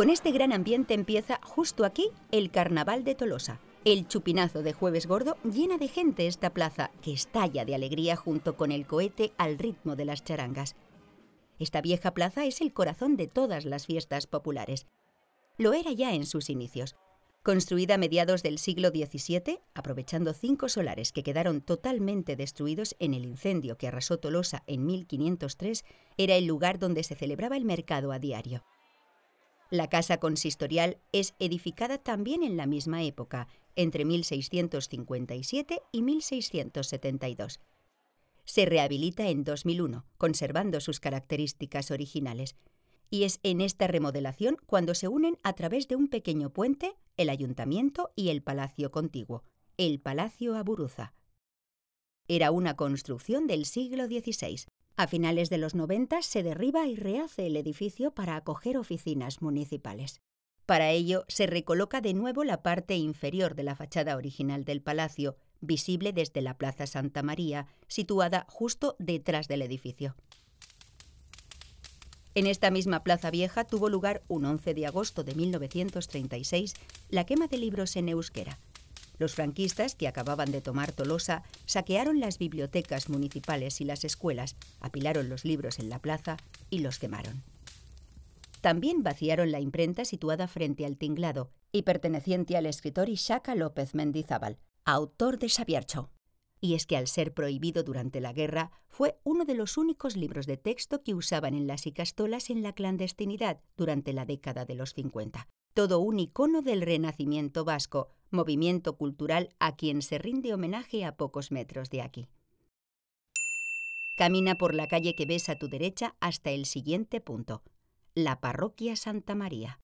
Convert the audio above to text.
Con este gran ambiente empieza justo aquí el Carnaval de Tolosa. El chupinazo de Jueves Gordo llena de gente esta plaza que estalla de alegría junto con el cohete al ritmo de las charangas. Esta vieja plaza es el corazón de todas las fiestas populares. Lo era ya en sus inicios. Construida a mediados del siglo XVII, aprovechando cinco solares que quedaron totalmente destruidos en el incendio que arrasó Tolosa en 1503, era el lugar donde se celebraba el mercado a diario. La casa consistorial es edificada también en la misma época, entre 1657 y 1672. Se rehabilita en 2001, conservando sus características originales. Y es en esta remodelación cuando se unen a través de un pequeño puente el ayuntamiento y el palacio contiguo, el Palacio Aburuza. Era una construcción del siglo XVI, a finales de los 90 se derriba y rehace el edificio para acoger oficinas municipales. Para ello se recoloca de nuevo la parte inferior de la fachada original del palacio, visible desde la Plaza Santa María, situada justo detrás del edificio. En esta misma Plaza Vieja tuvo lugar un 11 de agosto de 1936 la quema de libros en euskera. Los franquistas, que acababan de tomar Tolosa, saquearon las bibliotecas municipales y las escuelas, apilaron los libros en la plaza y los quemaron. También vaciaron la imprenta situada frente al tinglado y perteneciente al escritor Ishaca López Mendizábal, autor de Xaviercho. Y es que al ser prohibido durante la guerra, fue uno de los únicos libros de texto que usaban en las icastolas en la clandestinidad durante la década de los 50 todo un icono del renacimiento vasco, movimiento cultural a quien se rinde homenaje a pocos metros de aquí. Camina por la calle que ves a tu derecha hasta el siguiente punto, la parroquia Santa María.